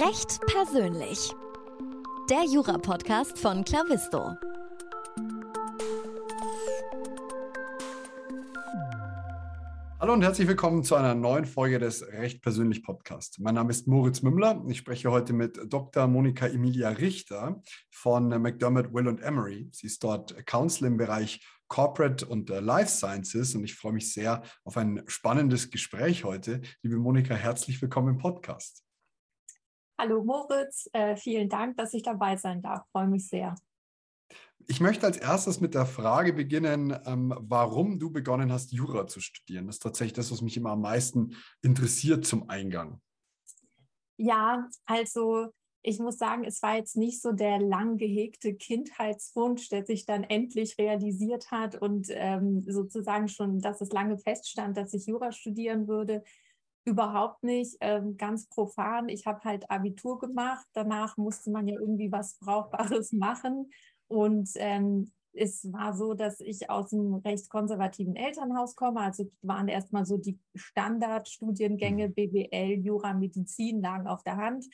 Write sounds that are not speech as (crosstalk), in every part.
Recht persönlich. Der Jura-Podcast von Clavisto. Hallo und herzlich willkommen zu einer neuen Folge des Recht persönlich Podcast. Mein Name ist Moritz Mümmler. Ich spreche heute mit Dr. Monika Emilia Richter von McDermott, Will und Emery. Sie ist dort Counsel im Bereich Corporate und Life Sciences und ich freue mich sehr auf ein spannendes Gespräch heute. Liebe Monika, herzlich willkommen im Podcast. Hallo Moritz, äh, vielen Dank, dass ich dabei sein darf. Freue mich sehr. Ich möchte als erstes mit der Frage beginnen, ähm, warum du begonnen hast, Jura zu studieren. Das ist tatsächlich das, was mich immer am meisten interessiert zum Eingang. Ja, also ich muss sagen, es war jetzt nicht so der lang gehegte Kindheitswunsch, der sich dann endlich realisiert hat und ähm, sozusagen schon, dass es lange feststand, dass ich Jura studieren würde, Überhaupt nicht, ähm, ganz profan. Ich habe halt Abitur gemacht. Danach musste man ja irgendwie was Brauchbares (laughs) machen. Und ähm, es war so, dass ich aus einem recht konservativen Elternhaus komme. Also waren erstmal so die Standardstudiengänge BWL, Jura, Medizin lagen auf der Hand.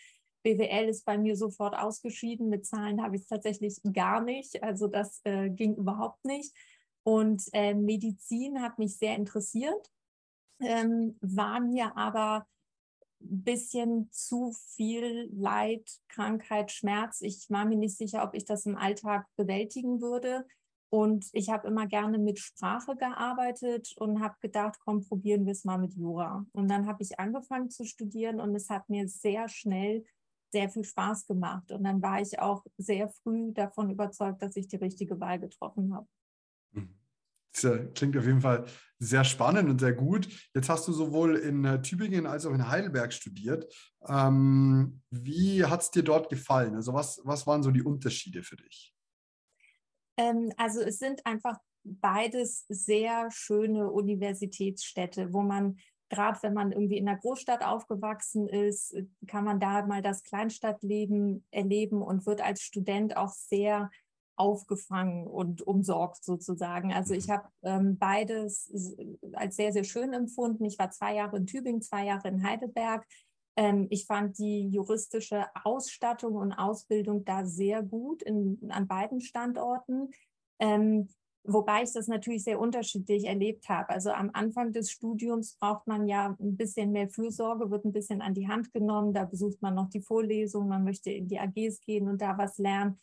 BWL ist bei mir sofort ausgeschieden. Mit Zahlen habe ich es tatsächlich gar nicht. Also das äh, ging überhaupt nicht. Und äh, Medizin hat mich sehr interessiert ähm, war mir aber ein bisschen zu viel Leid, Krankheit, Schmerz. Ich war mir nicht sicher, ob ich das im Alltag bewältigen würde. Und ich habe immer gerne mit Sprache gearbeitet und habe gedacht, komm, probieren wir es mal mit Jura. Und dann habe ich angefangen zu studieren und es hat mir sehr schnell sehr viel Spaß gemacht. Und dann war ich auch sehr früh davon überzeugt, dass ich die richtige Wahl getroffen habe. Klingt auf jeden Fall sehr spannend und sehr gut. Jetzt hast du sowohl in äh, Tübingen als auch in Heidelberg studiert. Ähm, wie hat es dir dort gefallen? Also was, was waren so die Unterschiede für dich? Ähm, also es sind einfach beides sehr schöne Universitätsstädte, wo man gerade wenn man irgendwie in einer Großstadt aufgewachsen ist, kann man da mal das Kleinstadtleben erleben und wird als Student auch sehr aufgefangen und umsorgt sozusagen. Also ich mhm. habe ähm, beides als sehr, sehr schön empfunden. Ich war zwei Jahre in Tübingen, zwei Jahre in Heidelberg. Ähm, ich fand die juristische Ausstattung und Ausbildung da sehr gut in, an beiden Standorten. Ähm, wobei ich das natürlich sehr unterschiedlich erlebt habe. Also am Anfang des Studiums braucht man ja ein bisschen mehr Fürsorge, wird ein bisschen an die Hand genommen. Da besucht man noch die Vorlesung, man möchte in die AGs gehen und da was lernen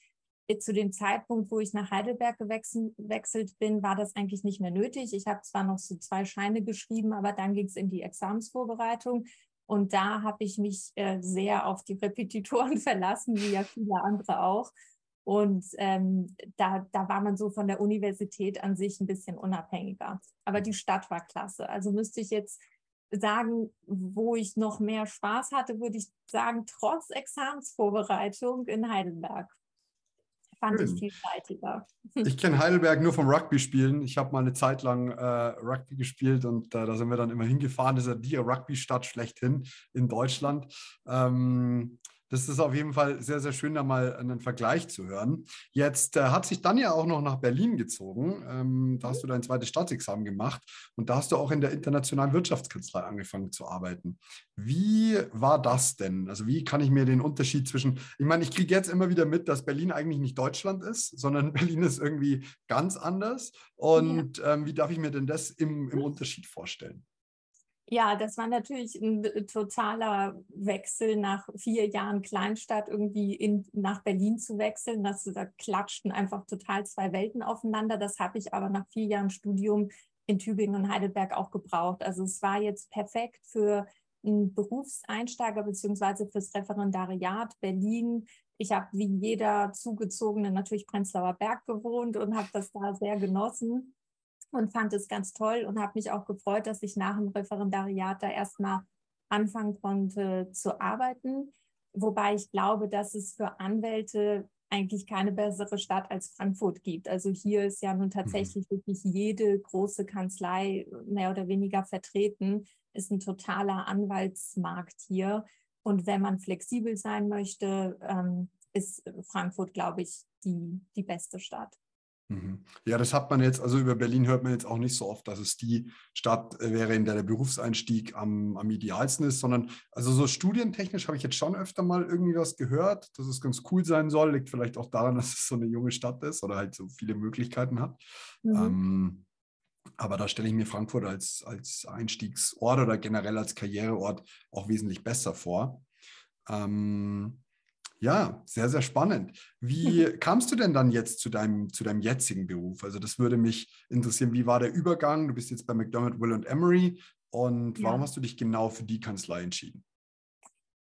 zu dem Zeitpunkt, wo ich nach Heidelberg gewechselt bin, war das eigentlich nicht mehr nötig. Ich habe zwar noch so zwei Scheine geschrieben, aber dann ging es in die Examensvorbereitung. Und da habe ich mich äh, sehr auf die Repetitoren (laughs) verlassen, wie ja viele andere auch. Und ähm, da, da war man so von der Universität an sich ein bisschen unabhängiger. Aber die Stadt war klasse. Also müsste ich jetzt sagen, wo ich noch mehr Spaß hatte, würde ich sagen, trotz Examensvorbereitung in Heidelberg fand Schön. (laughs) ich vielseitiger. Ich kenne Heidelberg nur vom Rugby spielen. Ich habe mal eine Zeit lang äh, Rugby gespielt und äh, da sind wir dann immer hingefahren. Das ist ja die Rugby-Stadt schlechthin in Deutschland. Ähm, das ist auf jeden Fall sehr, sehr schön, da mal einen Vergleich zu hören. Jetzt äh, hat sich dann ja auch noch nach Berlin gezogen. Ähm, da hast du dein zweites Staatsexamen gemacht und da hast du auch in der internationalen Wirtschaftskanzlei angefangen zu arbeiten. Wie war das denn? Also wie kann ich mir den Unterschied zwischen, ich meine, ich kriege jetzt immer wieder mit, dass Berlin eigentlich nicht Deutschland ist, sondern (laughs) Berlin ist irgendwie ganz anders. Und ähm, wie darf ich mir denn das im, im Unterschied vorstellen? Ja, das war natürlich ein äh, totaler Wechsel nach vier Jahren Kleinstadt irgendwie in, nach Berlin zu wechseln. Das, da klatschten einfach total zwei Welten aufeinander. Das habe ich aber nach vier Jahren Studium in Tübingen und Heidelberg auch gebraucht. Also es war jetzt perfekt für einen Berufseinsteiger beziehungsweise fürs Referendariat Berlin. Ich habe wie jeder Zugezogene natürlich Prenzlauer Berg gewohnt und habe das da sehr genossen und fand es ganz toll und habe mich auch gefreut, dass ich nach dem Referendariat da erstmal anfangen konnte zu arbeiten. Wobei ich glaube, dass es für Anwälte eigentlich keine bessere Stadt als Frankfurt gibt. Also hier ist ja nun mhm. tatsächlich wirklich jede große Kanzlei mehr oder weniger vertreten, ist ein totaler Anwaltsmarkt hier. Und wenn man flexibel sein möchte, ähm, ist Frankfurt, glaube ich, die, die beste Stadt. Mhm. Ja, das hat man jetzt, also über Berlin hört man jetzt auch nicht so oft, dass es die Stadt äh, wäre, in der der Berufseinstieg am, am idealsten ist, sondern also so studientechnisch habe ich jetzt schon öfter mal irgendwie was gehört, dass es ganz cool sein soll. Liegt vielleicht auch daran, (laughs) dass es so eine junge Stadt ist oder halt so viele Möglichkeiten hat. Mhm. Ähm, aber da stelle ich mir Frankfurt als, als Einstiegsort oder generell als Karriereort auch wesentlich besser vor. Ähm, ja, sehr, sehr spannend. Wie (laughs) kamst du denn dann jetzt zu deinem, zu deinem jetzigen Beruf? Also das würde mich interessieren, wie war der Übergang? Du bist jetzt bei McDermott, Will und Emery und ja. warum hast du dich genau für die Kanzlei entschieden?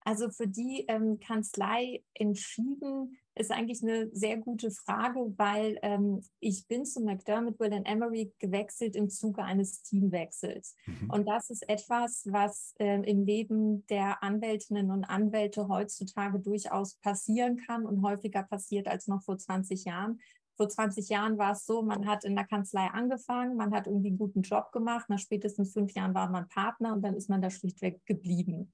Also für die ähm, Kanzlei entschieden ist eigentlich eine sehr gute Frage, weil ähm, ich bin zu McDermott, Will Emery gewechselt im Zuge eines Teamwechsels. Mhm. Und das ist etwas, was ähm, im Leben der Anwältinnen und Anwälte heutzutage durchaus passieren kann und häufiger passiert als noch vor 20 Jahren. Vor 20 Jahren war es so, man hat in der Kanzlei angefangen, man hat irgendwie einen guten Job gemacht, nach spätestens fünf Jahren war man Partner und dann ist man da schlichtweg geblieben.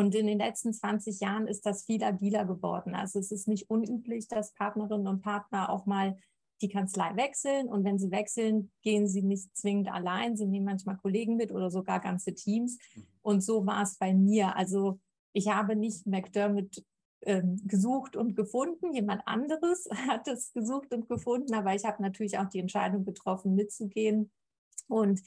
Und in den letzten 20 Jahren ist das viel agiler geworden. Also es ist nicht unüblich, dass Partnerinnen und Partner auch mal die Kanzlei wechseln. Und wenn sie wechseln, gehen sie nicht zwingend allein. Sie nehmen manchmal Kollegen mit oder sogar ganze Teams. Mhm. Und so war es bei mir. Also ich habe nicht McDermott ähm, gesucht und gefunden. Jemand anderes (laughs) hat es gesucht und gefunden. Aber ich habe natürlich auch die Entscheidung getroffen, mitzugehen. Und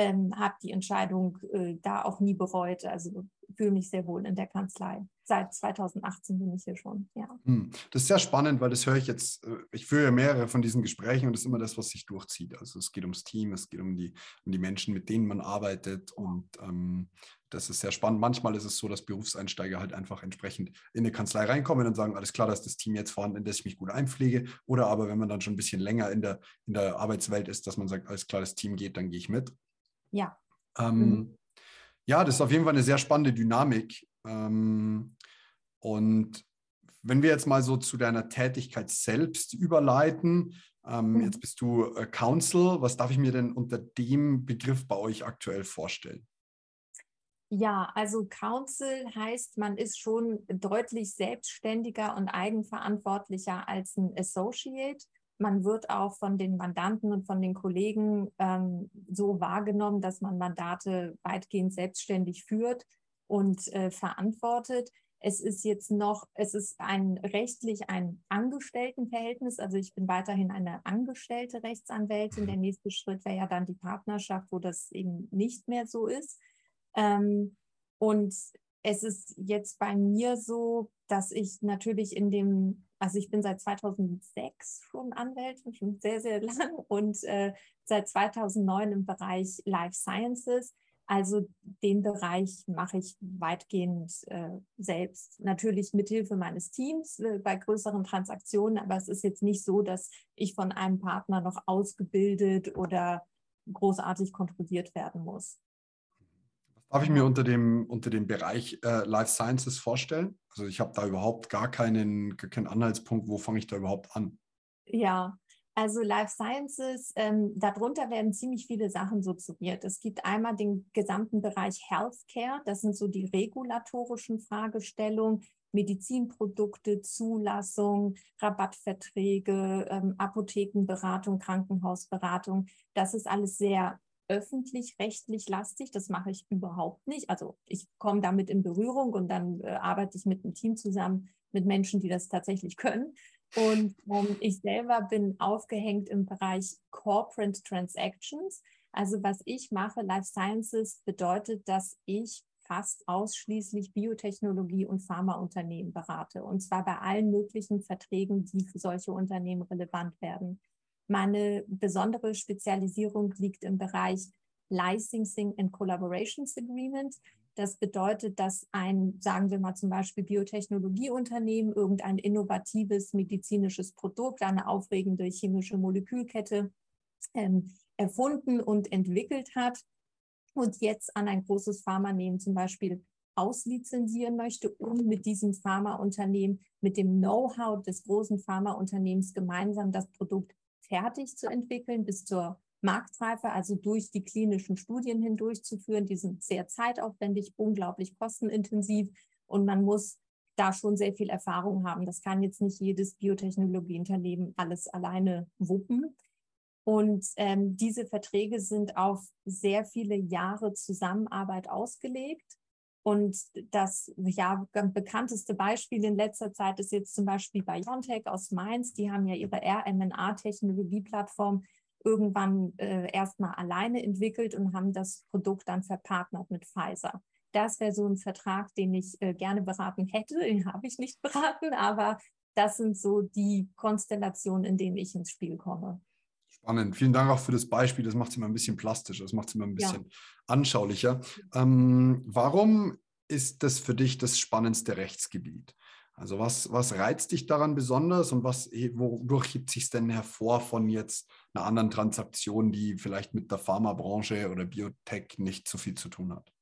ähm, habe die Entscheidung äh, da auch nie bereut. Also fühle mich sehr wohl in der Kanzlei. Seit 2018 bin ich hier schon, ja. Hm. Das ist sehr spannend, weil das höre ich jetzt, äh, ich führe mehrere von diesen Gesprächen und das ist immer das, was sich durchzieht. Also es geht ums Team, es geht um die, um die Menschen, mit denen man arbeitet und ähm, das ist sehr spannend. Manchmal ist es so, dass Berufseinsteiger halt einfach entsprechend in eine Kanzlei reinkommen und sagen, alles klar, da ist das Team jetzt vorhanden, in das ich mich gut einpflege. Oder aber, wenn man dann schon ein bisschen länger in der, in der Arbeitswelt ist, dass man sagt, alles klar, das Team geht, dann gehe ich mit. Ja. Ähm, mhm. Ja, das ist auf jeden Fall eine sehr spannende Dynamik. Ähm, und wenn wir jetzt mal so zu deiner Tätigkeit selbst überleiten, ähm, mhm. jetzt bist du äh, Counsel, was darf ich mir denn unter dem Begriff bei euch aktuell vorstellen? Ja, also Counsel heißt, man ist schon deutlich selbstständiger und eigenverantwortlicher als ein Associate man wird auch von den Mandanten und von den Kollegen ähm, so wahrgenommen, dass man Mandate weitgehend selbstständig führt und äh, verantwortet. Es ist jetzt noch, es ist ein rechtlich ein Angestelltenverhältnis. Also ich bin weiterhin eine angestellte Rechtsanwältin. Der nächste Schritt wäre ja dann die Partnerschaft, wo das eben nicht mehr so ist. Ähm, und es ist jetzt bei mir so, dass ich natürlich in dem also ich bin seit 2006 schon Anwältin, schon sehr, sehr (laughs) lang und äh, seit 2009 im Bereich Life Sciences. Also den Bereich mache ich weitgehend äh, selbst. Natürlich mit Hilfe meines Teams äh, bei größeren Transaktionen, aber es ist jetzt nicht so, dass ich von einem Partner noch ausgebildet oder großartig kontrolliert werden muss. Darf ich mir unter dem, unter dem Bereich äh, Life Sciences vorstellen? Also ich habe da überhaupt gar keinen, keinen Anhaltspunkt, wo fange ich da überhaupt an? Ja, also Life Sciences, ähm, darunter werden ziemlich viele Sachen subsumiert. Es gibt einmal den gesamten Bereich Healthcare, das sind so die regulatorischen Fragestellungen, Medizinprodukte, Zulassung, Rabattverträge, ähm, Apothekenberatung, Krankenhausberatung. Das ist alles sehr öffentlich-rechtlich lastig. Das mache ich überhaupt nicht. Also ich komme damit in Berührung und dann äh, arbeite ich mit einem Team zusammen mit Menschen, die das tatsächlich können. Und ähm, ich selber bin aufgehängt im Bereich Corporate Transactions. Also was ich mache, Life Sciences, bedeutet, dass ich fast ausschließlich Biotechnologie- und Pharmaunternehmen berate. Und zwar bei allen möglichen Verträgen, die für solche Unternehmen relevant werden. Meine besondere Spezialisierung liegt im Bereich Licensing and Collaborations Agreement. Das bedeutet, dass ein, sagen wir mal zum Beispiel Biotechnologieunternehmen, irgendein innovatives medizinisches Produkt, eine aufregende chemische Molekülkette ähm, erfunden und entwickelt hat und jetzt an ein großes Pharmaunternehmen zum Beispiel auslizenzieren möchte, um mit diesem Pharmaunternehmen, mit dem Know-how des großen Pharmaunternehmens gemeinsam das Produkt fertig zu entwickeln bis zur Marktreife, also durch die klinischen Studien hindurchzuführen. Die sind sehr zeitaufwendig, unglaublich kostenintensiv und man muss da schon sehr viel Erfahrung haben. Das kann jetzt nicht jedes Biotechnologieunternehmen alles alleine wuppen. Und ähm, diese Verträge sind auf sehr viele Jahre Zusammenarbeit ausgelegt. Und das ja, bekannteste Beispiel in letzter Zeit ist jetzt zum Beispiel BioNTech aus Mainz. Die haben ja ihre RMNA-Technologie-Plattform irgendwann äh, erstmal alleine entwickelt und haben das Produkt dann verpartnert mit Pfizer. Das wäre so ein Vertrag, den ich äh, gerne beraten hätte. Den habe ich nicht beraten, aber das sind so die Konstellationen, in denen ich ins Spiel komme. Spannend. Vielen Dank auch für das Beispiel. Das macht es immer ein bisschen plastischer, das macht es immer ein bisschen ja. anschaulicher. Ähm, warum ist das für dich das spannendste Rechtsgebiet? Also was, was reizt dich daran besonders und was, wodurch hebt sich denn hervor von jetzt einer anderen Transaktion, die vielleicht mit der Pharmabranche oder Biotech nicht so viel zu tun hat?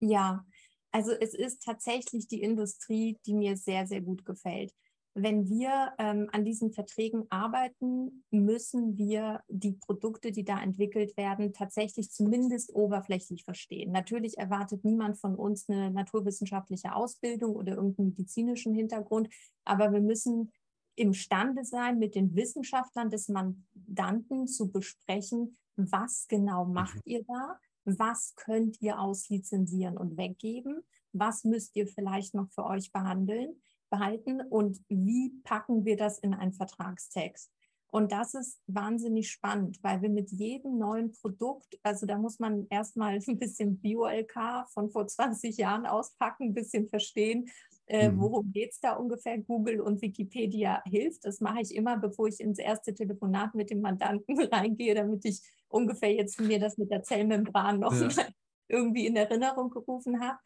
Ja, also es ist tatsächlich die Industrie, die mir sehr, sehr gut gefällt wenn wir ähm, an diesen Verträgen arbeiten, müssen wir die Produkte, die da entwickelt werden, tatsächlich zumindest oberflächlich verstehen. Natürlich erwartet niemand von uns eine naturwissenschaftliche Ausbildung oder irgendeinen medizinischen Hintergrund, aber wir müssen imstande sein, mit den Wissenschaftlern des Mandanten zu besprechen, was genau macht mhm. ihr da, was könnt ihr auslizenzieren und weggeben, was müsst ihr vielleicht noch für euch behandeln behalten und wie packen wir das in einen Vertragstext. Und das ist wahnsinnig spannend, weil wir mit jedem neuen Produkt, also da muss man erstmal (laughs) ein bisschen Bio-LK von vor 20 Jahren auspacken, ein bisschen verstehen, äh, mhm. worum geht es da ungefähr. Google und Wikipedia hilft. Das mache ich immer, bevor ich ins erste Telefonat mit dem Mandanten (laughs) reingehe, damit ich ungefähr jetzt mir das mit der Zellmembran noch ja. (laughs) irgendwie in Erinnerung gerufen habe.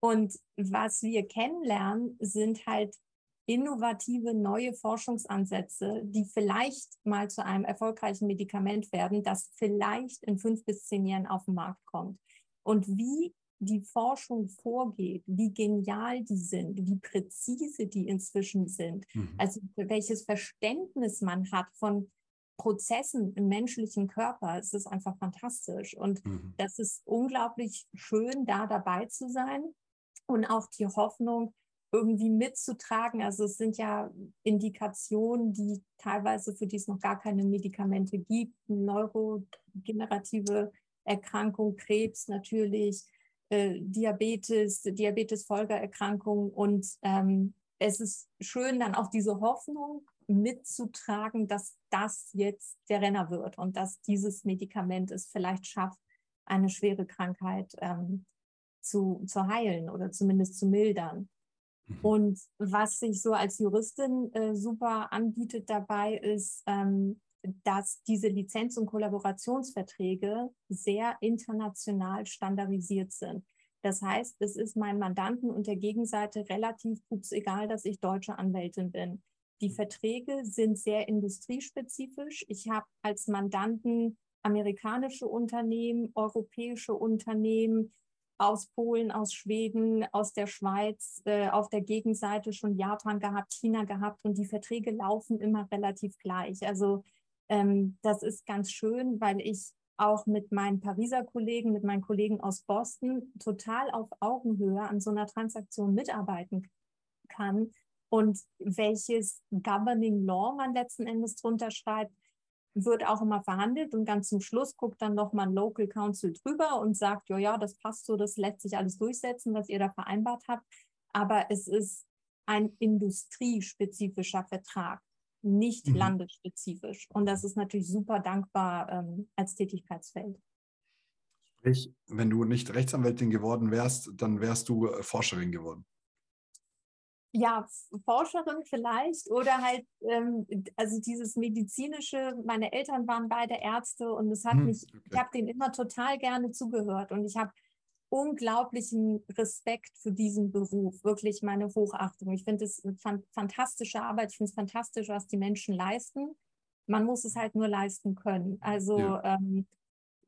Und was wir kennenlernen, sind halt innovative neue Forschungsansätze, die vielleicht mal zu einem erfolgreichen Medikament werden, das vielleicht in fünf bis zehn Jahren auf den Markt kommt. Und wie die Forschung vorgeht, wie genial die sind, wie präzise die inzwischen sind, mhm. also welches Verständnis man hat von Prozessen im menschlichen Körper, es ist einfach fantastisch. Und mhm. das ist unglaublich schön, da dabei zu sein und auch die Hoffnung irgendwie mitzutragen. Also es sind ja Indikationen, die teilweise für die es noch gar keine Medikamente gibt, neurogenerative Erkrankung, Krebs natürlich, äh, Diabetes, Diabetes-Folgeerkrankung und ähm, es ist schön, dann auch diese Hoffnung mitzutragen, dass das jetzt der Renner wird und dass dieses Medikament es vielleicht schafft, eine schwere Krankheit ähm, zu, zu heilen oder zumindest zu mildern. Mhm. Und was sich so als Juristin äh, super anbietet dabei, ist, ähm, dass diese Lizenz- und Kollaborationsverträge sehr international standardisiert sind. Das heißt, es ist meinem Mandanten und der Gegenseite relativ pups egal, dass ich deutsche Anwältin bin. Die Verträge sind sehr industriespezifisch. Ich habe als Mandanten amerikanische Unternehmen, europäische Unternehmen, aus Polen, aus Schweden, aus der Schweiz, äh, auf der Gegenseite schon Japan gehabt, China gehabt und die Verträge laufen immer relativ gleich. Also ähm, das ist ganz schön, weil ich auch mit meinen Pariser Kollegen, mit meinen Kollegen aus Boston total auf Augenhöhe an so einer Transaktion mitarbeiten kann und welches Governing Law man letzten Endes drunter schreibt, wird auch immer verhandelt und ganz zum Schluss guckt dann nochmal ein Local Council drüber und sagt, ja, ja, das passt so, das lässt sich alles durchsetzen, was ihr da vereinbart habt. Aber es ist ein industriespezifischer Vertrag, nicht mhm. landesspezifisch. Und das ist natürlich super dankbar ähm, als Tätigkeitsfeld. Sprich, wenn du nicht Rechtsanwältin geworden wärst, dann wärst du äh, Forscherin geworden ja, Forscherin vielleicht oder halt, ähm, also dieses medizinische, meine Eltern waren beide Ärzte und es hat hm, mich, okay. ich habe denen immer total gerne zugehört und ich habe unglaublichen Respekt für diesen Beruf, wirklich meine Hochachtung. Ich finde es eine fantastische Arbeit, ich finde es fantastisch, was die Menschen leisten. Man muss es halt nur leisten können. Also ja. ähm,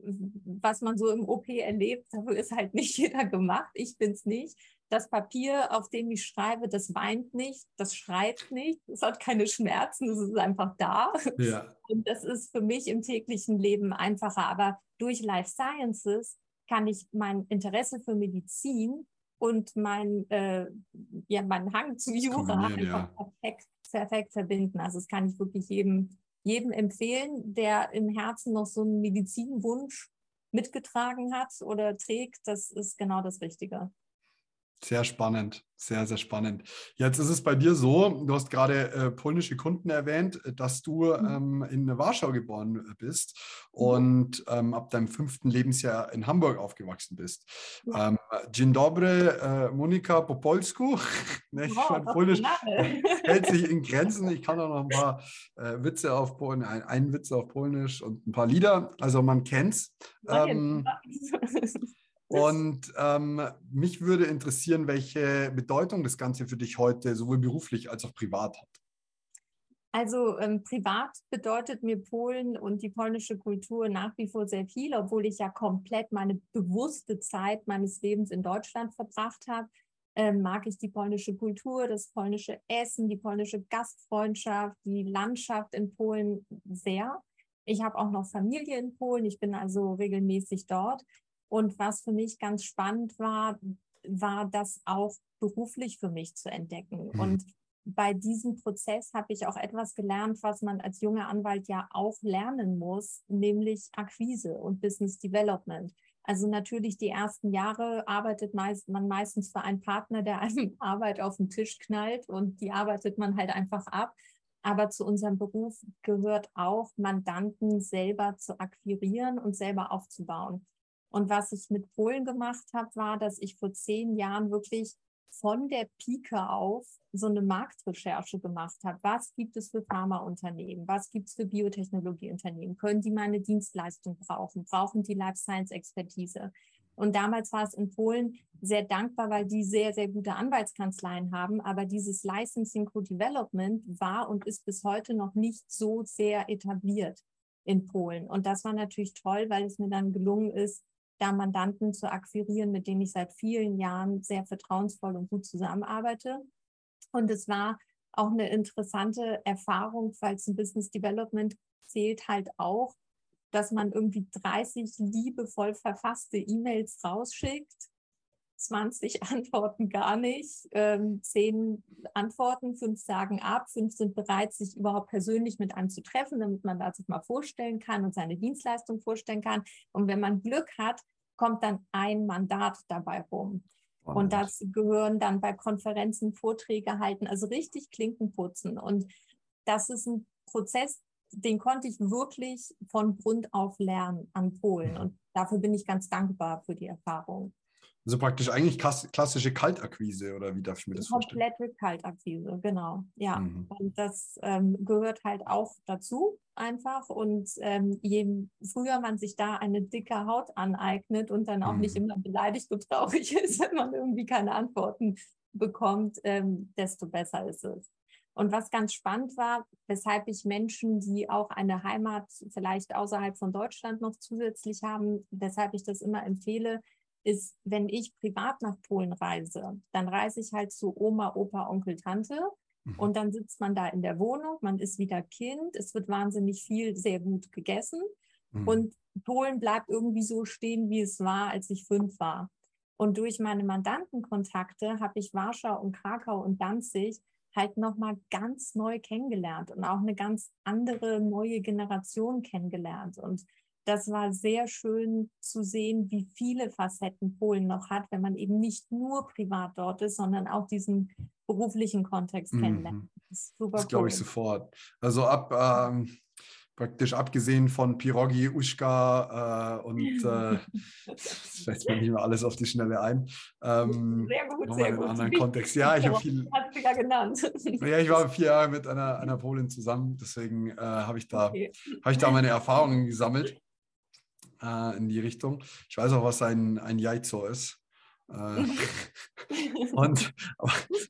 was man so im OP erlebt, dafür ist halt nicht (laughs) jeder gemacht. Ich bin es nicht das Papier, auf dem ich schreibe, das weint nicht, das schreibt nicht, es hat keine Schmerzen, es ist einfach da. Ja. Und das ist für mich im täglichen Leben einfacher. Aber durch Life Sciences kann ich mein Interesse für Medizin und mein, äh, ja, mein Hang zu Jura einfach ja. perfekt, perfekt verbinden. Also das kann ich wirklich jedem jedem empfehlen, der im Herzen noch so einen Medizinwunsch mitgetragen hat oder trägt. Das ist genau das Richtige. Sehr spannend, sehr, sehr spannend. Jetzt ist es bei dir so, du hast gerade äh, polnische Kunden erwähnt, äh, dass du mhm. ähm, in Warschau geboren äh, bist mhm. und ähm, ab deinem fünften Lebensjahr in Hamburg aufgewachsen bist. Ja. Ähm, Dzień dobry, äh, Monika po polsku. (laughs) ne, wow, Polnisch (laughs) hält sich in Grenzen. (laughs) Ich kann auch noch ein paar äh, Witze auf Polnisch, ein, einen Witz auf Polnisch und ein paar Lieder. Also man kennt's. Ähm, und ähm, mich würde interessieren, welche Bedeutung das Ganze für dich heute sowohl beruflich als auch privat hat. Also ähm, privat bedeutet mir Polen und die polnische Kultur nach wie vor sehr viel, obwohl ich ja komplett meine bewusste Zeit meines Lebens in Deutschland verbracht habe. Ähm, mag ich die polnische Kultur, das polnische Essen, die polnische Gastfreundschaft, die Landschaft in Polen sehr. Ich habe auch noch Familie in Polen, ich bin also regelmäßig dort. Und was für mich ganz spannend war, war das auch beruflich für mich zu entdecken. Mhm. Und bei diesem Prozess habe ich auch etwas gelernt, was man als junger Anwalt ja auch lernen muss, nämlich Akquise und Business Development. Also natürlich die ersten Jahre arbeitet meist, man meistens für einen Partner, der einem (laughs) Arbeit auf den Tisch knallt und die arbeitet man halt einfach ab. Aber zu unserem Beruf gehört auch, Mandanten selber zu akquirieren und selber aufzubauen. Und was ich mit Polen gemacht habe, war, dass ich vor zehn Jahren wirklich von der Pike auf so eine Marktrecherche gemacht habe. Was gibt es für Pharmaunternehmen? Was gibt es für Biotechnologieunternehmen? Können die meine Dienstleistung brauchen? Brauchen die Life Science Expertise? Und damals war es in Polen sehr dankbar, weil die sehr, sehr gute Anwaltskanzleien haben. Aber dieses Licensing Co-Development war und ist bis heute noch nicht so sehr etabliert in Polen. Und das war natürlich toll, weil es mir dann gelungen ist, da Mandanten zu akquirieren, mit denen ich seit vielen Jahren sehr vertrauensvoll und gut zusammenarbeite. Und es war auch eine interessante Erfahrung, weil zum Business Development zählt halt auch, dass man irgendwie 30 liebevoll verfasste E-Mails rausschickt 20 (laughs) antworten gar nicht, ähm, 10 antworten, 5 sagen ab, 5 sind bereit, sich überhaupt persönlich mit einem zu treffen, damit man da sich mal vorstellen kann und seine Dienstleistung vorstellen kann. Und wenn man Glück hat, kommt dann ein Mandat dabei rum. Und das gehören dann bei Konferenzen Vorträge halten, also richtig Klinken putzen. Und das ist ein Prozess, den konnte ich wirklich von Grund auf lernen an Polen. Und dafür bin ich ganz dankbar für die Erfahrung. Also praktisch eigentlich klassische Kaltakquise oder wie darf ich mir das vorstellen? Komplette Kaltakquise, genau. Ja, mhm. und das ähm, gehört halt auch dazu einfach. Und ähm, je früher man sich da eine dicke Haut aneignet und dann auch mhm. nicht immer beleidigt und traurig (laughs) ist, wenn man irgendwie keine Antworten bekommt, ähm, desto besser ist es. Und was ganz spannend war, weshalb ich Menschen, die auch eine Heimat vielleicht außerhalb von Deutschland noch zusätzlich haben, weshalb ich das immer empfehle, ist, wenn ich privat nach Polen reise, dann reise ich halt zu Oma, Opa, Onkel, Tante. Mhm. Und dann sitzt man da in der Wohnung, man ist wieder Kind, es wird wahnsinnig viel, sehr gut gegessen. Mhm. Und Polen bleibt irgendwie so stehen, wie es war, als ich fünf war. Und durch meine Mandantenkontakte habe ich Warschau und Krakau und Danzig halt nochmal ganz neu kennengelernt und auch eine ganz andere neue Generation kennengelernt. Und das war sehr schön zu sehen, wie viele Facetten Polen noch hat, wenn man eben nicht nur privat dort ist, sondern auch diesen beruflichen Kontext mhm. kennenlernt. Das, das glaube ich sofort. Also ab ähm, praktisch abgesehen von Pirogi, Uschka äh, und (laughs) äh, fällt mir nicht mehr alles auf die Schnelle ein. Ähm, sehr gut, sehr gut. anderen Kontext. Ja, ich habe viel. Hat ja genannt. (laughs) ja, ich war vier Jahre mit einer, einer Polin zusammen, deswegen äh, habe ich, da, okay. hab ich da meine Erfahrungen gesammelt äh, in die Richtung. Ich weiß auch, was ein, ein Jaizo ist. Äh, (laughs) und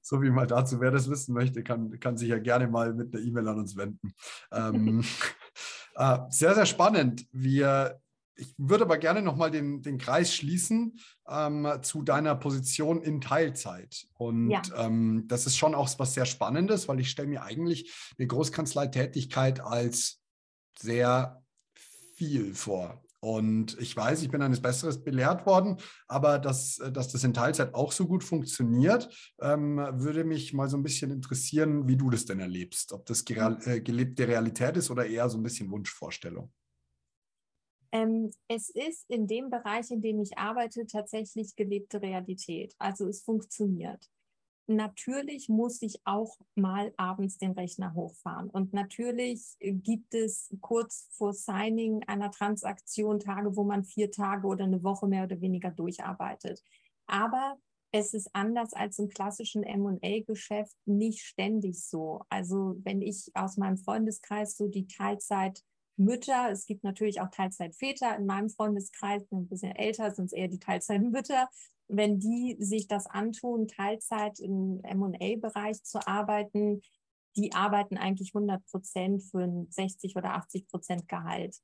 so wie mal dazu, wer das wissen möchte, kann, kann sich ja gerne mal mit einer E-Mail an uns wenden. Ähm, (laughs) äh, sehr, sehr spannend. Wir, ich würde aber gerne nochmal den, den Kreis schließen ähm, zu deiner Position in Teilzeit. Und ja. ähm, das ist schon auch was sehr Spannendes, weil ich stelle mir eigentlich eine Großkanzleitätigkeit als sehr viel vor. Und ich weiß, ich bin eines Besseres belehrt worden, aber dass, dass das in Teilzeit auch so gut funktioniert, ähm, würde mich mal so ein bisschen interessieren, wie du das denn erlebst. Ob das äh, gelebte Realität ist oder eher so ein bisschen Wunschvorstellung. Ähm, es ist in dem Bereich, in dem ich arbeite, tatsächlich gelebte Realität. Also es funktioniert. Natürlich muss ich auch mal abends den Rechner hochfahren. Und natürlich gibt es kurz vor Signing einer Transaktion Tage, wo man vier Tage oder eine Woche mehr oder weniger durcharbeitet. Aber es ist anders als im klassischen MA-Geschäft nicht ständig so. Also wenn ich aus meinem Freundeskreis so die Teilzeit Mütter, es gibt natürlich auch Teilzeitväter in meinem Freundeskreis, ein bisschen älter sind es eher die Teilzeitmütter, wenn die sich das antun, Teilzeit im M&A-Bereich zu arbeiten, die arbeiten eigentlich 100 Prozent für ein 60 oder 80 Prozent Gehalt.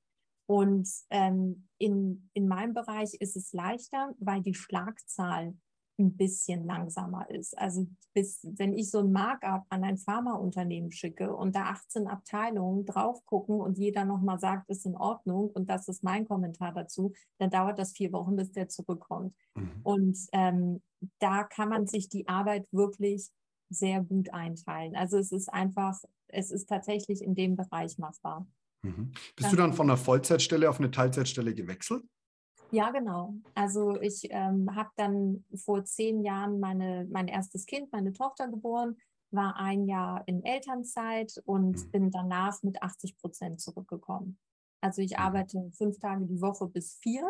Und ähm, in, in meinem Bereich ist es leichter, weil die Schlagzahl ein bisschen langsamer ist. Also bis, wenn ich so ein Markup an ein Pharmaunternehmen schicke und da 18 Abteilungen drauf gucken und jeder nochmal sagt, ist in Ordnung und das ist mein Kommentar dazu, dann dauert das vier Wochen, bis der zurückkommt. Mhm. Und ähm, da kann man sich die Arbeit wirklich sehr gut einteilen. Also es ist einfach, es ist tatsächlich in dem Bereich machbar. Mhm. Bist du dann von einer Vollzeitstelle auf eine Teilzeitstelle gewechselt? Ja, genau. Also ich ähm, habe dann vor zehn Jahren meine, mein erstes Kind, meine Tochter geboren, war ein Jahr in Elternzeit und mhm. bin danach mit 80 Prozent zurückgekommen. Also ich mhm. arbeite fünf Tage die Woche bis vier.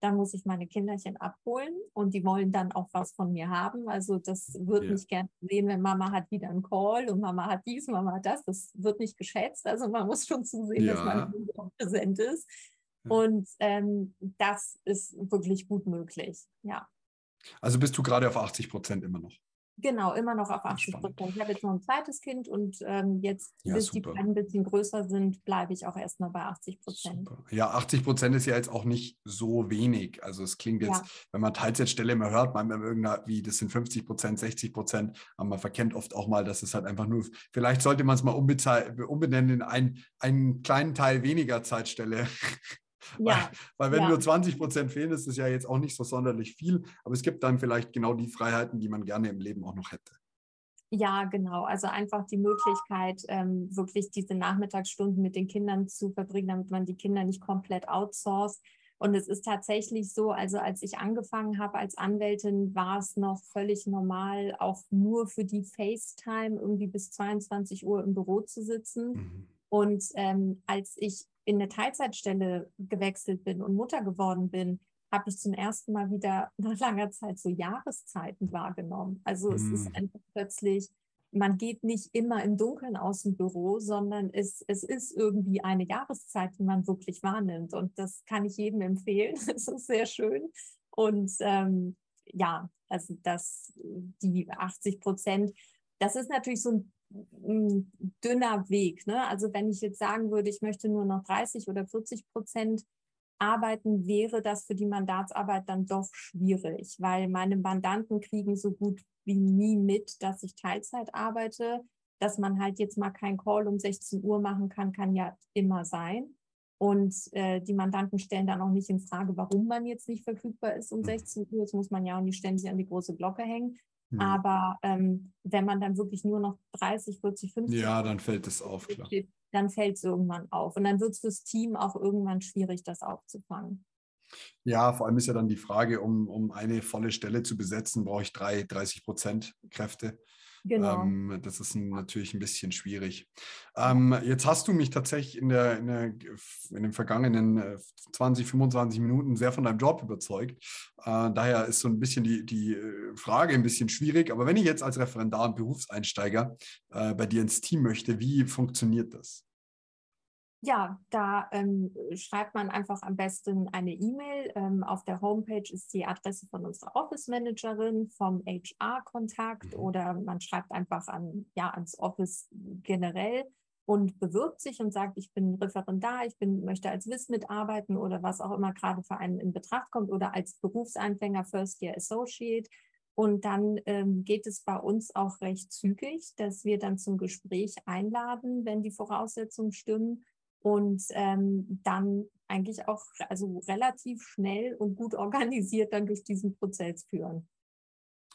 Dann muss ich meine Kinderchen abholen und die wollen dann auch was von mir haben. Also das wird ja. nicht gern sehen, wenn Mama hat wieder einen Call und Mama hat dies, Mama hat das. Das wird nicht geschätzt. Also man muss schon zusehen, ja. dass man präsent ist. Und ähm, das ist wirklich gut möglich, ja. Also bist du gerade auf 80 Prozent immer noch? Genau, immer noch auf 80 Prozent. Ich habe jetzt noch ein zweites Kind und ähm, jetzt, ja, bis super. die beiden ein bisschen größer sind, bleibe ich auch erstmal bei 80 Prozent. Ja, 80 Prozent ist ja jetzt auch nicht so wenig. Also es klingt jetzt, ja. wenn man Teilzeitstelle immer hört, man irgendeiner, wie das sind 50 Prozent, 60 Prozent, aber man verkennt oft auch mal, dass es halt einfach nur, vielleicht sollte man es mal umbenennen in einen, einen kleinen Teil weniger Zeitstelle. (laughs) Ja. Weil, weil wenn ja. nur 20 Prozent fehlen, ist es ja jetzt auch nicht so sonderlich viel. Aber es gibt dann vielleicht genau die Freiheiten, die man gerne im Leben auch noch hätte. Ja, genau. Also einfach die Möglichkeit, ähm, wirklich diese Nachmittagsstunden mit den Kindern zu verbringen, damit man die Kinder nicht komplett outsourced. Und es ist tatsächlich so, also als ich angefangen habe als Anwältin, war es noch völlig normal, auch nur für die FaceTime irgendwie bis 22 Uhr im Büro zu sitzen. Mhm. Und ähm, als ich in eine Teilzeitstelle gewechselt bin und Mutter geworden bin, habe ich zum ersten Mal wieder (laughs) nach langer Zeit so Jahreszeiten wahrgenommen. Also mm. es ist hm. einfach plötzlich, man geht nicht immer im Dunkeln aus dem Büro, sondern es, es ist irgendwie eine Jahreszeit, die man wirklich wahrnimmt. Und das kann ich jedem empfehlen. (laughs) Es ist sehr schön. Und ähm, ja, also das, die 80 Prozent, das ist natürlich so ein ein dünner Weg. Ne? Also wenn ich jetzt sagen würde, ich möchte nur noch 30 oder 40 Prozent arbeiten, wäre das für die Mandatsarbeit dann doch schwierig, weil meine Mandanten kriegen so gut wie nie mit, dass ich Teilzeit arbeite. Dass man halt jetzt mal keinen Call um 16 Uhr machen kann, kann ja immer sein. Und äh, die Mandanten stellen dann auch nicht in Frage, warum man jetzt nicht verfügbar ist um 16 mhm. Uhr. Das muss man ja auch nicht ständig an die große Glocke hängen. Mhm. Aber ähm, wenn man dann wirklich nur noch 30, 40, 50 ja, dann fällt es auf, klar. Dann fällt es irgendwann auf. Und dann wird es fürs Team auch irgendwann schwierig, das aufzufangen. Ja, vor allem ist ja dann die Frage, um, um eine volle Stelle zu besetzen, brauche ich drei, 30 Prozent Kräfte. Genau. Ähm, das ist natürlich ein bisschen schwierig. Ähm, jetzt hast du mich tatsächlich in, der, in, der, in den vergangenen 20, äh, 25 Minuten sehr von deinem Job überzeugt. Äh, daher ist so ein bisschen die, die äh, Frage ein bisschen schwierig. Aber wenn ich jetzt als Referendar und Berufseinsteiger äh, bei dir ins Team möchte, wie funktioniert das? Ja, da ähm, schreibt man einfach am besten eine E-Mail. Ähm, auf der Homepage ist die Adresse von unserer Office Managerin, vom HR-Kontakt mhm. oder man schreibt einfach an, ja, ans Office generell und bewirbt sich und sagt, ich bin Referendar, ich bin, möchte als WIS mitarbeiten oder was auch immer gerade für einen in Betracht kommt oder als Berufseinfänger First Year Associate. Und dann ähm, geht es bei uns auch recht zügig, dass wir dann zum Gespräch einladen, wenn die Voraussetzungen stimmen und ähm, dann eigentlich auch also relativ schnell und gut organisiert dann durch diesen Prozess führen.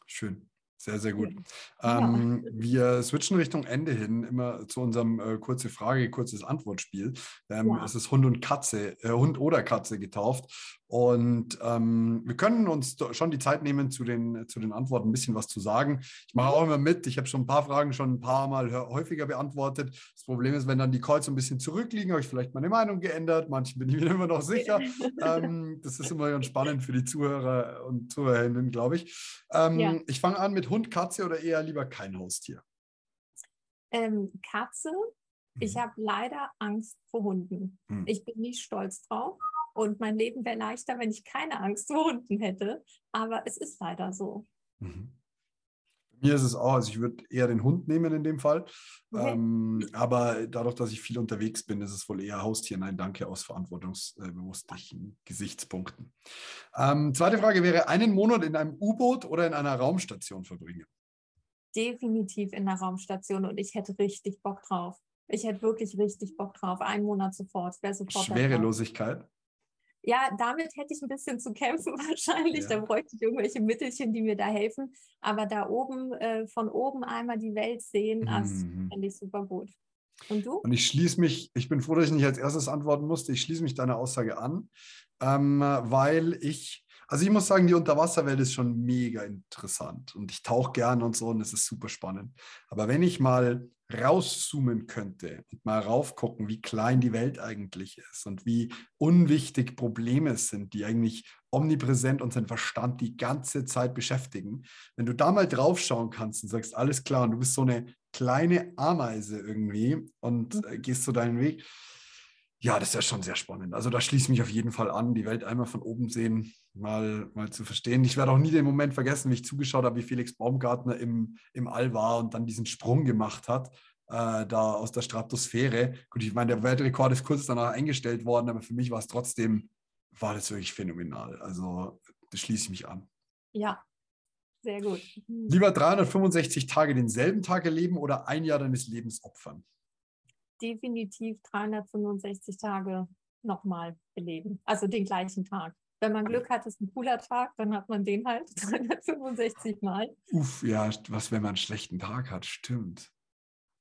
Schön. Sehr, sehr gut. Ja. Ähm, wir switchen Richtung Ende hin, immer zu unserem äh, kurze Frage, kurzes Antwortspiel. Ähm, ja. Es ist Hund und Katze, äh, Hund oder Katze getauft. Und ähm, wir können uns schon die Zeit nehmen, zu den, zu den Antworten ein bisschen was zu sagen. Ich mache auch immer mit. Ich habe schon ein paar Fragen schon ein paar Mal häufiger beantwortet. Das Problem ist, wenn dann die Calls ein bisschen zurückliegen, habe ich vielleicht meine Meinung geändert. Manchen bin ich mir (laughs) immer noch sicher. (laughs) ähm, das ist immer ganz spannend für die Zuhörer und Zuhörerinnen, glaube ich. Ähm, ja. Ich fange an mit Hund, Katze oder eher lieber kein Haustier? Ähm, Katze. Ich mhm. habe leider Angst vor Hunden. Mhm. Ich bin nicht stolz drauf. Und mein Leben wäre leichter, wenn ich keine Angst vor Hunden hätte. Aber es ist leider so. Mhm. Mir ist es auch, also ich würde eher den Hund nehmen in dem Fall. Okay. Ähm, aber dadurch, dass ich viel unterwegs bin, ist es wohl eher Haustier. Nein, danke aus verantwortungsbewussten Gesichtspunkten. Ähm, zweite Frage wäre: einen Monat in einem U-Boot oder in einer Raumstation verbringen? Definitiv in einer Raumstation und ich hätte richtig Bock drauf. Ich hätte wirklich richtig Bock drauf. Einen Monat sofort. sofort Schwerelosigkeit? Ja, damit hätte ich ein bisschen zu kämpfen (laughs) wahrscheinlich. Ja. Da bräuchte ich irgendwelche Mittelchen, die mir da helfen. Aber da oben, äh, von oben einmal die Welt sehen, das mhm. fände ich super gut. Und du? Und ich schließe mich, ich bin froh, dass ich nicht als erstes antworten musste. Ich schließe mich deiner Aussage an, ähm, weil ich, also ich muss sagen, die Unterwasserwelt ist schon mega interessant und ich tauche gern und so und es ist super spannend. Aber wenn ich mal rauszoomen könnte und mal raufgucken, wie klein die Welt eigentlich ist und wie unwichtig Probleme sind, die eigentlich omnipräsent unseren Verstand die ganze Zeit beschäftigen. Wenn du da mal draufschauen kannst und sagst, alles klar, und du bist so eine kleine Ameise irgendwie und äh, gehst so deinen Weg, ja, das ist ja schon sehr spannend. Also da schließe ich mich auf jeden Fall an, die Welt einmal von oben sehen, mal, mal zu verstehen. Ich werde auch nie den Moment vergessen, wie ich zugeschaut habe, wie Felix Baumgartner im, im All war und dann diesen Sprung gemacht hat, äh, da aus der Stratosphäre. Gut, ich meine, der Weltrekord ist kurz danach eingestellt worden, aber für mich war es trotzdem, war das wirklich phänomenal. Also das schließe ich mich an. Ja, sehr gut. Mhm. Lieber 365 Tage denselben Tag erleben oder ein Jahr deines Lebens opfern? definitiv 365 Tage nochmal beleben. Also den gleichen Tag. Wenn man Glück hat, ist ein cooler Tag, dann hat man den halt (laughs) 365 Mal. Uff, ja, was, wenn man einen schlechten Tag hat, stimmt.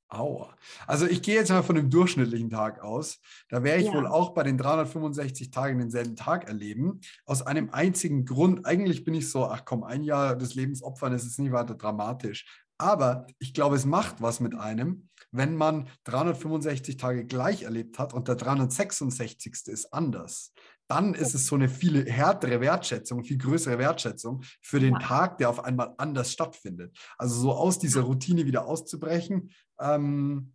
Aua. Also ich gehe jetzt mal von einem durchschnittlichen Tag aus. Da werde ich ja. wohl auch bei den 365 Tagen denselben Tag erleben. Aus einem einzigen Grund. Eigentlich bin ich so, ach komm, ein Jahr des Lebens opfern, das ist nicht weiter dramatisch. Aber ich glaube, es macht was mit einem, wenn man 365 Tage gleich erlebt hat und der 366. ist anders. Dann ist es so eine viel härtere Wertschätzung, viel größere Wertschätzung für den ja. Tag, der auf einmal anders stattfindet. Also so aus dieser Routine wieder auszubrechen, ähm,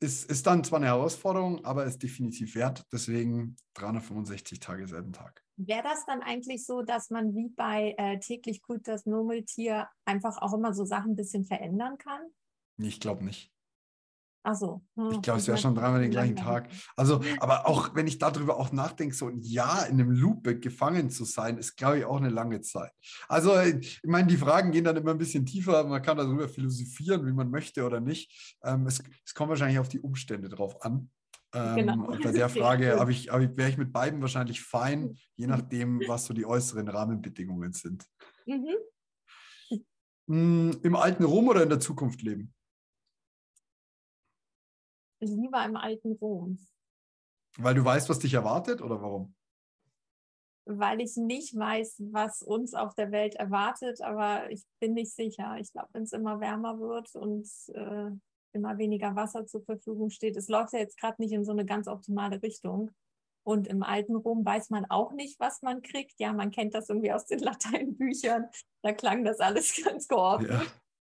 ist, ist dann zwar eine Herausforderung, aber ist definitiv wert. Deswegen 365 Tage selben Tag. Wäre das dann eigentlich so, dass man wie bei äh, täglich gut das Murmeltier einfach auch immer so Sachen ein bisschen verändern kann? Ich glaube nicht. Ach so. Hm, ich glaube, es wäre schon dreimal den gleichen Tag. Also, (laughs) aber auch wenn ich darüber auch nachdenke, so ein Jahr in einem Loop gefangen zu sein, ist, glaube ich, auch eine lange Zeit. Also, ich meine, die Fragen gehen dann immer ein bisschen tiefer. Man kann darüber philosophieren, wie man möchte oder nicht. Ähm, es, es kommt wahrscheinlich auf die Umstände drauf an. Ähm, genau. Bei der (laughs) Frage hab ich, hab ich, wäre ich mit beiden wahrscheinlich fein, je nachdem, was so die äußeren Rahmenbedingungen sind. Mhm. Hm, Im alten Rom oder in der Zukunft leben? Lieber im alten Rom. Weil du weißt, was dich erwartet oder warum? Weil ich nicht weiß, was uns auf der Welt erwartet, aber ich bin nicht sicher. Ich glaube, wenn es immer wärmer wird und äh, immer weniger Wasser zur Verfügung steht, es läuft ja jetzt gerade nicht in so eine ganz optimale Richtung. Und im alten Rom weiß man auch nicht, was man kriegt. Ja, man kennt das irgendwie aus den (laughs) Lateinbüchern. Da klang das alles (laughs) ganz geordnet. Ja.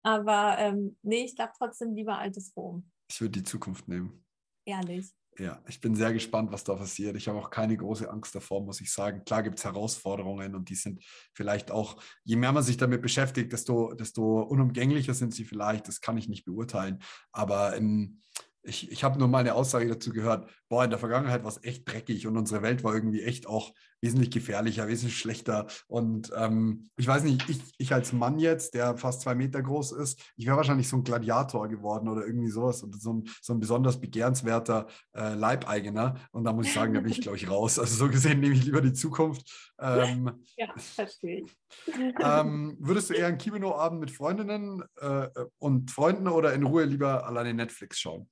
Aber ähm, nee, ich glaube trotzdem lieber altes Rom. Ich würde die Zukunft nehmen. Ehrlich. Ja, ich bin sehr gespannt, was da passiert. Ich habe auch keine große Angst davor, muss ich sagen. Klar gibt es Herausforderungen und die sind vielleicht auch, je mehr man sich damit beschäftigt, desto, desto unumgänglicher sind sie vielleicht. Das kann ich nicht beurteilen. Aber im, ich, ich habe nur mal eine Aussage dazu gehört, boah, in der Vergangenheit war es echt dreckig und unsere Welt war irgendwie echt auch wesentlich gefährlicher, wesentlich schlechter. Und ähm, ich weiß nicht, ich, ich als Mann jetzt, der fast zwei Meter groß ist, ich wäre wahrscheinlich so ein Gladiator geworden oder irgendwie sowas und so ein, so ein besonders begehrenswerter äh, Leibeigener. Und da muss ich sagen, da bin ich, glaube ich, raus. Also so gesehen nehme ich lieber die Zukunft. Ähm, (laughs) ja, verstehe ich. (laughs) Ähm, würdest du eher einen Kimonoabend mit Freundinnen äh, und Freunden oder in Ruhe lieber alleine Netflix schauen?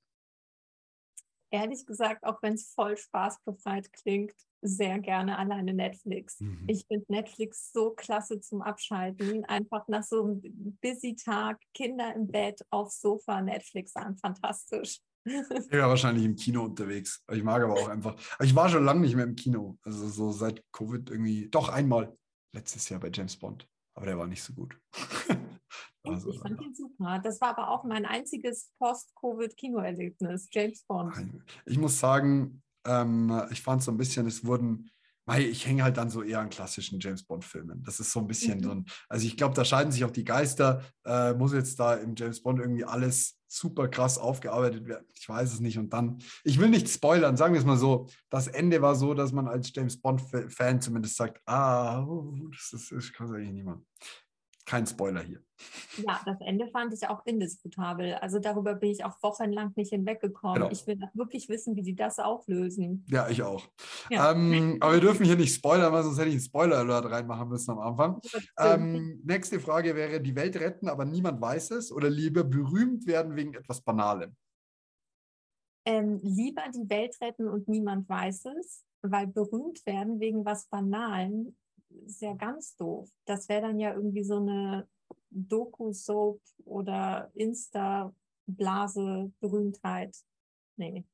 Ehrlich gesagt, auch wenn es voll spaßbefreit klingt, sehr gerne alleine Netflix. Mhm. Ich finde Netflix so klasse zum Abschalten. Einfach nach so einem busy Tag, Kinder im Bett, aufs Sofa, Netflix an, fantastisch. Ich war wahrscheinlich im Kino unterwegs. Ich mag aber auch einfach. Ich war schon lange nicht mehr im Kino. Also so seit Covid irgendwie. Doch einmal letztes Jahr bei James Bond. Aber der war nicht so gut. Also, ich fand ihn super. Das war aber auch mein einziges Post-Covid-Kinoerlebnis, James Bond. Ich muss sagen, ähm, ich fand so ein bisschen, es wurden, weil ich hänge halt dann so eher an klassischen James Bond-Filmen. Das ist so ein bisschen mhm. so ein, also ich glaube, da scheiden sich auch die Geister. Äh, muss jetzt da im James Bond irgendwie alles super krass aufgearbeitet werden? Ich weiß es nicht. Und dann, ich will nicht spoilern, sagen wir es mal so, das Ende war so, dass man als James Bond-Fan zumindest sagt, ah, das, ist, das kann es eigentlich niemand kein Spoiler hier. Ja, das Ende fand ich auch indiskutabel. Also darüber bin ich auch wochenlang nicht hinweggekommen. Genau. Ich will wirklich wissen, wie sie das auflösen. Ja, ich auch. Ja. Ähm, aber wir dürfen hier nicht spoilern, weil sonst hätte ich einen Spoiler-Alert reinmachen müssen am Anfang. Ähm, nächste Frage wäre, die Welt retten, aber niemand weiß es oder lieber berühmt werden wegen etwas Banalem? Ähm, lieber die Welt retten und niemand weiß es, weil berühmt werden wegen was Banalem ist ja ganz doof. Das wäre dann ja irgendwie so eine Doku-Soap oder Insta-Blase-Berühmtheit. Nee.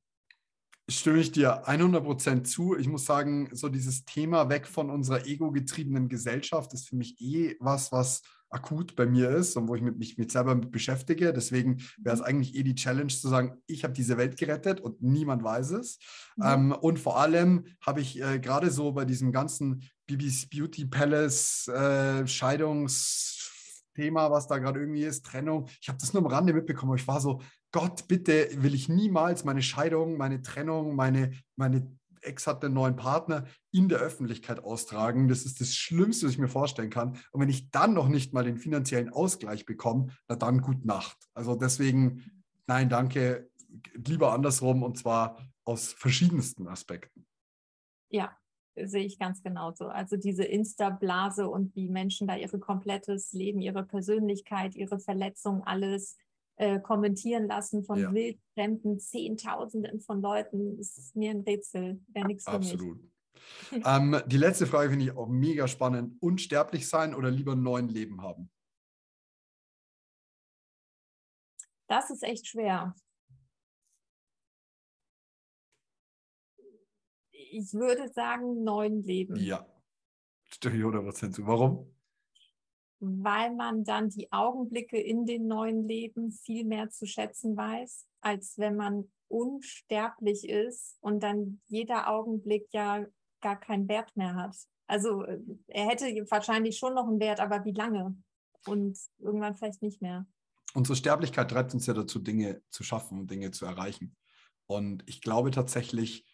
Stimme ich dir 100% zu. Ich muss sagen, so dieses Thema weg von unserer ego-getriebenen Gesellschaft ist für mich eh was, was akut bei mir ist und wo ich mich mit selber mit beschäftige. Deswegen wäre es mhm. eigentlich eh die Challenge zu sagen, ich habe diese Welt gerettet und niemand weiß es. Mhm. Ähm, und vor allem habe ich äh, gerade so bei diesem ganzen Bibis Beauty Palace äh, Scheidungsthema, was da gerade irgendwie ist, Trennung. Ich habe das nur am Rande mitbekommen. Ich war so, Gott, bitte will ich niemals meine Scheidung, meine Trennung, meine, meine Ex hat einen neuen Partner in der Öffentlichkeit austragen. Das ist das Schlimmste, was ich mir vorstellen kann. Und wenn ich dann noch nicht mal den finanziellen Ausgleich bekomme, na dann gut Nacht. Also deswegen, nein, danke, lieber andersrum und zwar aus verschiedensten Aspekten. Ja, sehe ich ganz genauso. Also diese Insta-Blase und wie Menschen da ihre komplettes Leben, ihre Persönlichkeit, ihre Verletzung, alles äh, kommentieren lassen von ja. wildfremden Zehntausenden von Leuten, ist mir ein Rätsel. Wäre nichts für Absolut. (laughs) ähm, die letzte Frage finde ich auch mega spannend. Unsterblich sein oder lieber neues Leben haben? Das ist echt schwer. ich würde sagen, neun Leben. Ja, stimme ich 100% zu. Warum? Weil man dann die Augenblicke in den neuen Leben viel mehr zu schätzen weiß, als wenn man unsterblich ist und dann jeder Augenblick ja gar keinen Wert mehr hat. Also äh, er hätte wahrscheinlich schon noch einen Wert, aber wie lange? Und irgendwann vielleicht nicht mehr. Unsere Sterblichkeit treibt uns ja dazu, Dinge zu schaffen und Dinge zu erreichen. Und ich glaube tatsächlich,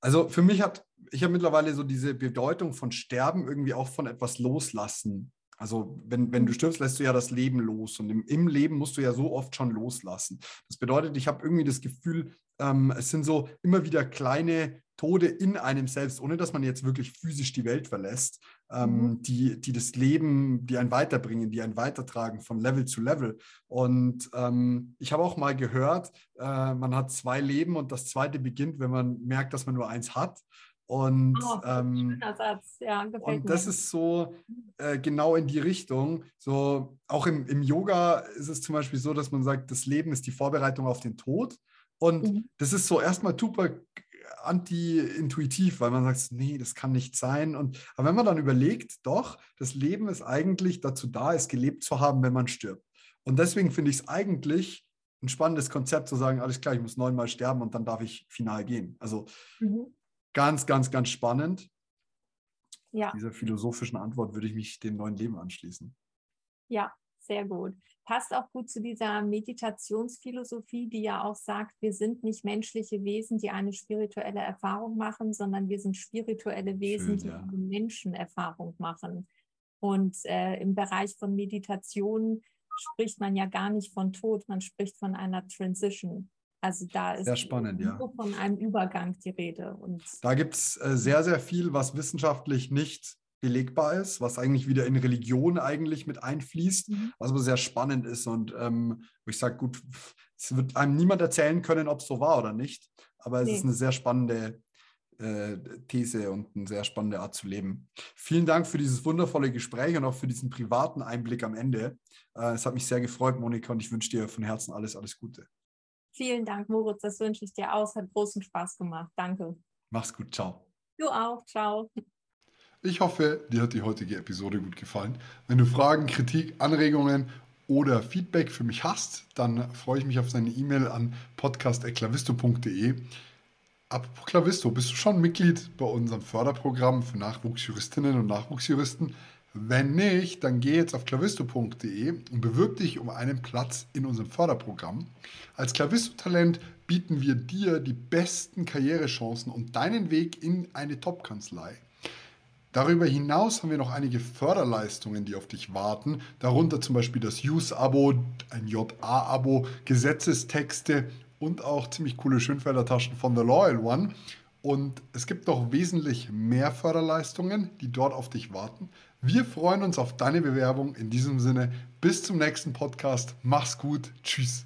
also für mich hat, ich habe mittlerweile so diese Bedeutung von Sterben irgendwie auch von etwas loslassen. Also wenn, wenn du stirbst, lässt du ja das Leben los und im, im Leben musst du ja so oft schon loslassen. Das bedeutet, ich habe irgendwie das Gefühl, ähm, es sind so immer wieder kleine Tode in einem selbst, ohne dass man jetzt wirklich physisch die Welt verlässt, ähm, mhm. die, die das Leben, die einen weiterbringen, die einen weitertragen von Level zu Level. Und ähm, ich habe auch mal gehört, äh, man hat zwei Leben und das zweite beginnt, wenn man merkt, dass man nur eins hat. Und, oh, ähm, ja, und das ist so äh, genau in die Richtung. So auch im, im Yoga ist es zum Beispiel so, dass man sagt, das Leben ist die Vorbereitung auf den Tod. Und mhm. das ist so erstmal super anti-intuitiv, weil man sagt, nee, das kann nicht sein. Und, aber wenn man dann überlegt, doch, das Leben ist eigentlich dazu da, es gelebt zu haben, wenn man stirbt. Und deswegen finde ich es eigentlich ein spannendes Konzept zu sagen, alles klar, ich muss neunmal sterben und dann darf ich final gehen. Also mhm. Ganz, ganz, ganz spannend. Ja. Dieser philosophischen Antwort würde ich mich dem neuen Leben anschließen. Ja, Sehr gut. Passt auch gut zu dieser Meditationsphilosophie, die ja auch sagt, wir sind nicht menschliche Wesen, die eine spirituelle Erfahrung machen, sondern wir sind spirituelle Wesen, Schön, ja. die eine Menschenerfahrung machen. Und äh, im Bereich von Meditation spricht man ja gar nicht von Tod, man spricht von einer Transition. Also da ist sehr spannend, ja. von einem Übergang die Rede. Und da gibt es äh, sehr, sehr viel, was wissenschaftlich nicht belegbar ist, was eigentlich wieder in Religion eigentlich mit einfließt, mhm. was aber sehr spannend ist und ähm, wo ich sage, gut, es wird einem niemand erzählen können, ob es so war oder nicht, aber es nee. ist eine sehr spannende äh, These und eine sehr spannende Art zu leben. Vielen Dank für dieses wundervolle Gespräch und auch für diesen privaten Einblick am Ende. Äh, es hat mich sehr gefreut, Monika, und ich wünsche dir von Herzen alles, alles Gute. Vielen Dank, Moritz. Das wünsche ich dir auch. Es hat großen Spaß gemacht. Danke. Mach's gut. Ciao. Du auch. Ciao. Ich hoffe, dir hat die heutige Episode gut gefallen. Wenn du Fragen, Kritik, Anregungen oder Feedback für mich hast, dann freue ich mich auf deine E-Mail an podcast.klavisto.de. Apropos Klavisto, bist du schon Mitglied bei unserem Förderprogramm für Nachwuchsjuristinnen und Nachwuchsjuristen? Wenn nicht, dann geh jetzt auf klavisto.de und bewirb dich um einen Platz in unserem Förderprogramm. Als Klavisto-Talent bieten wir dir die besten Karrierechancen und deinen Weg in eine Top-Kanzlei. Darüber hinaus haben wir noch einige Förderleistungen, die auf dich warten, darunter zum Beispiel das Use-Abo, ein JA-Abo, Gesetzestexte und auch ziemlich coole Schönfelder-Taschen von The Loyal One. Und es gibt noch wesentlich mehr Förderleistungen, die dort auf dich warten. Wir freuen uns auf deine Bewerbung. In diesem Sinne, bis zum nächsten Podcast. Mach's gut. Tschüss.